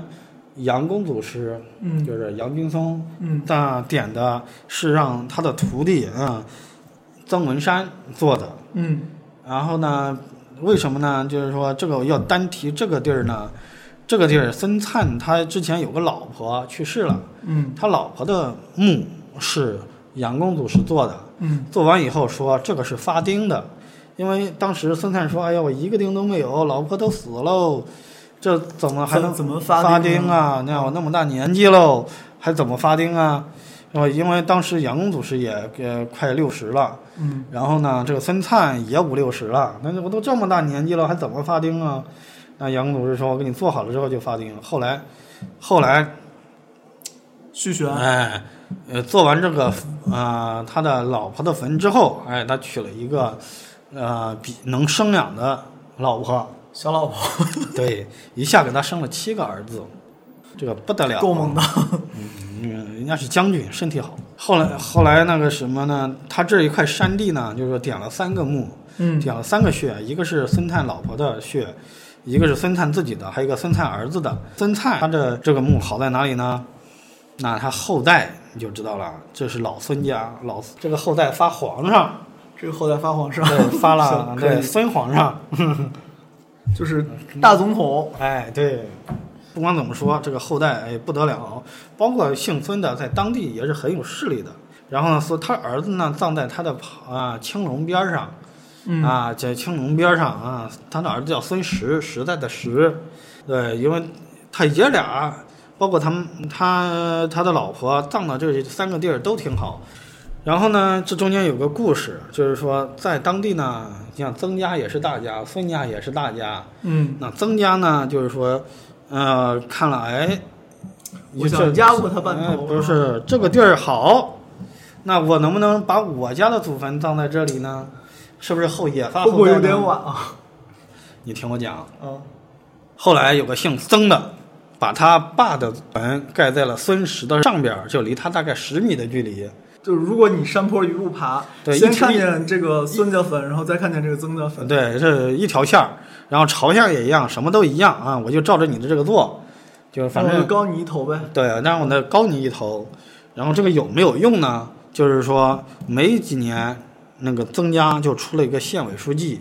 杨公祖师，嗯就是杨君松，嗯那点的是让他的徒弟啊曾文山做的。嗯然后呢，为什么呢？就是说这个要单提这个地儿呢，这个地儿孙灿他之前有个老婆去世了，嗯他老婆的墓是杨公祖师做的，嗯做完以后说这个是发丁的，因为当时孙灿说：“哎呀，我一个丁都没有，老婆都死喽，这怎么还能怎怎么发发丁啊？那我那么大年纪喽，还怎么发丁啊？”是吧？因为当时杨公祖师也也快六十了，嗯然后呢，这个孙灿也五六十了，那我都这么大年纪了，还怎么发丁啊？那杨公祖师说：“我给你做好了之后就发丁。”后来，后来续弦。哎，呃，做完这个呃他的老婆的坟之后，哎，他娶了一个呃比能生养的老婆，小老婆对，一下给他生了七个儿子，这个不得了，够猛的。嗯，人家是将军，身体好。后来后来那个什么呢？他这一块山地呢，就是说点了三个墓，嗯点了三个穴，一个是孙灿老婆的穴，一个是孙灿自己的，还有一个孙灿儿子的。孙灿他的这个墓好在哪里呢？那他后代你就知道了，这是老孙家，老这个后代发皇上，这个后代发皇上，对，发了 对孙皇上，就是大总统。哎，对，不管怎么说，这个后代哎不得了，包括姓孙的在当地也是很有势力的。然后呢，说他儿子呢葬在他的啊青龙边上，嗯。啊，在青龙边上啊，他的儿子叫孙实，时代的石，对，因为他爷俩，包括他们他他的老婆葬的这三个地儿都挺好。然后呢，这中间有个故事，就是说在当地呢，你像曾家也是大家，孙家也是大家，嗯，那曾家呢，就是说，呃，看了，哎，我这想压过他半头哎不是这个地儿好，那我能不能把我家的祖坟葬在这里呢？是不是后也发会不会有点晚啊？你听我讲，嗯，后来有个姓曾的，把他爸的坟盖在了孙石的上边，就离他大概十米的距离。就是如果你山坡一路爬，对先看见这个孙家坟，然后再看见这个曾家坟，对，这一条线儿，然后朝向也一样，什么都一样啊，我就照着你的这个做，就反正就高你一头呗。对，那我呢高你一头。然后这个有没有用呢？就是说没几年，那个曾家就出了一个县委书记，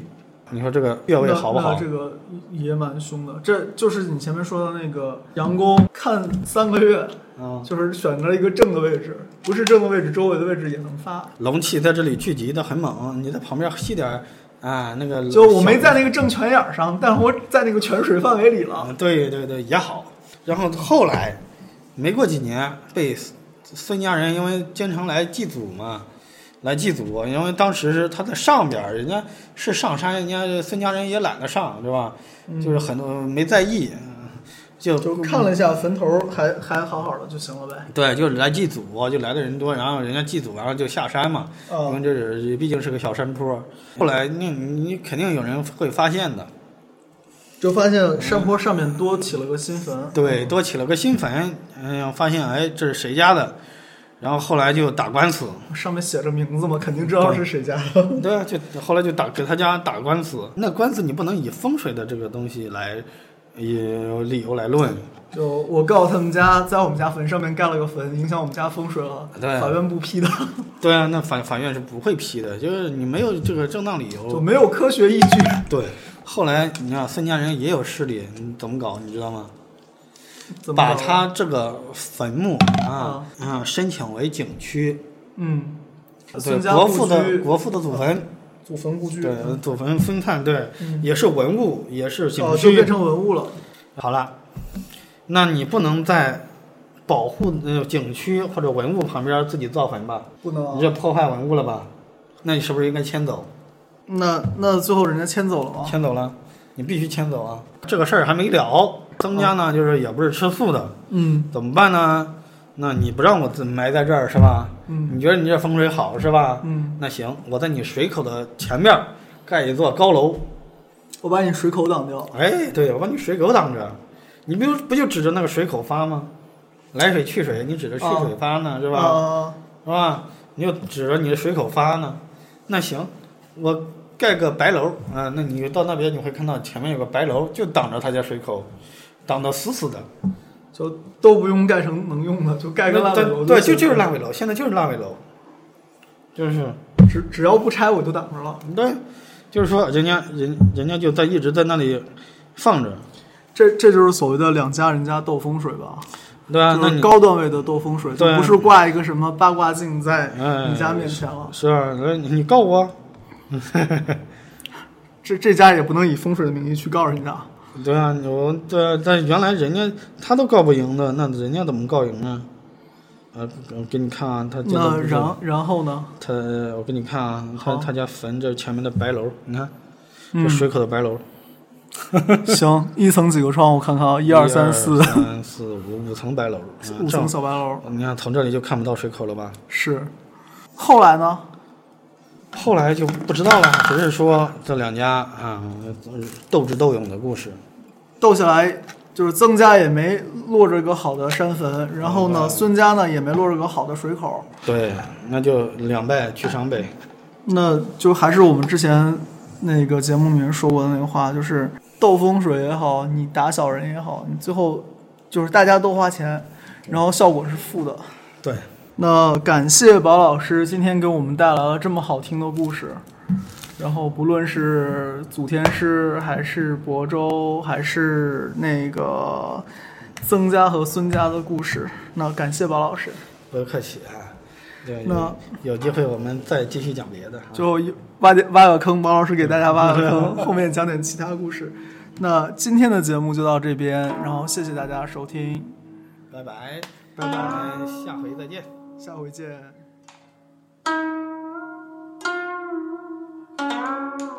你说这个越位好不好？这个也蛮凶的，这就是你前面说的那个杨公看三个月，啊，就是选择了一个正的位置，不是正的位置，周围的位置也能发。龙气在这里聚集的很猛，你在旁边吸点儿啊，那个就我没在那个正泉眼上，但是我在那个泉水范围里了。嗯，对对对，也好。然后后来，没过几年，被孙孙家人因为经常来祭祖嘛，来祭祖，因为当时是他在上边，人家是上山，人家孙家人也懒得上，对吧？就是很多没在意，嗯就就看了一下坟头还还好好的就行了呗。对，就是来祭祖，就来的人多，然后人家祭祖，然后就下山嘛，因为啊，这是毕竟是个小山坡。后来你你肯定有人会发现的，就发现山坡上面多起了个新坟。对，多起了个新坟，嗯，发现哎这是谁家的，然后后来就打官司，上面写着名字嘛，肯定知道是谁家的。对啊，就后来就打给他家打官司，那官司你不能以风水的这个东西来以理由来论，就我告诉他们家，在我们家坟上面盖了个坟，影响我们家风水了，对法院不批的，对啊，那法法院是不会批的，就是你没有这个正当理由。就。没有科学依据。对，后来你看孙家人也有势力，你怎么搞，你知道吗？把他这个坟墓啊啊。申请为景区，嗯，对孙家国父的国父的祖坟，祖坟故居，对祖坟分判，对，嗯也是文物，也是景哦，就区变。成文物了。好了，那你不能在保护呃景区或者文物旁边自己造坟吧？不能啊你这破坏文物了吧？那你是不是应该迁走？那那最后人家迁走了吗？迁走了，你必须迁走啊！这个事儿还没了，曾家呢就是也不是吃素的，嗯怎么办呢？那你不让我自埋在这儿是吧？嗯你觉得你这风水好是吧？嗯，那行，我在你水口的前面盖一座高楼，我把你水口挡掉。哎，对，我把你水口挡着，你不就不就指着那个水口发吗？来水去水，你指着去水发呢，是吧？啊，是吧？你就指着你的水口发呢。那行，我盖个白楼啊，那你到那边你会看到前面有个白楼，就挡着他家水口，挡得死死的。就都不用盖成能用的，就盖个烂尾楼对，就就是烂尾楼，现在就是烂尾楼，就是只只要不拆我就挡着了。对，就是说人家人人家就在一直在那里放着，这这就是所谓的两家人家斗风水吧？对啊，就是那高段位的斗风水，就不是挂一个什么八卦镜在哎你家面前了。是啊，那你你告我，这这家也不能以风水的名义去告人家。对啊，我对啊，但原来人家他都告不赢的，那人家怎么告赢呢？呃，我给你看啊，他这个那然然后呢？他，我给你看啊，他他家坟这前面的白楼，你看这嗯，水口的白楼，行，一层几个窗？我看看啊，一二三四，三四五五层白楼，啊 五层小白楼。你看从这里就看不到水口了吧？是，后来呢？后来就不知道了，只是说这两家啊斗智斗勇的故事。斗下来，就是曾家也没落着个好的山坟，然后呢，嗯孙家呢也没落着个好的水口。对，那就两败俱伤呗。那就还是我们之前那个节目里面说过的那个话，就是斗风水也好，你打小人也好，你最后就是大家都花钱，然后效果是负的。对，那感谢宝老师今天给我们带来了这么好听的故事，然后不论是祖天师，还是亳州，还是那个曾家和孙家的故事，那感谢宝老师。不客气啊。对，那有有机会我们再继续讲别的啊。就挖点挖个坑，宝老师给大家挖个坑，后面讲点其他故事。那今天的节目就到这边，然后谢谢大家收听，拜拜，拜拜，下回再见。下回见。Thank you.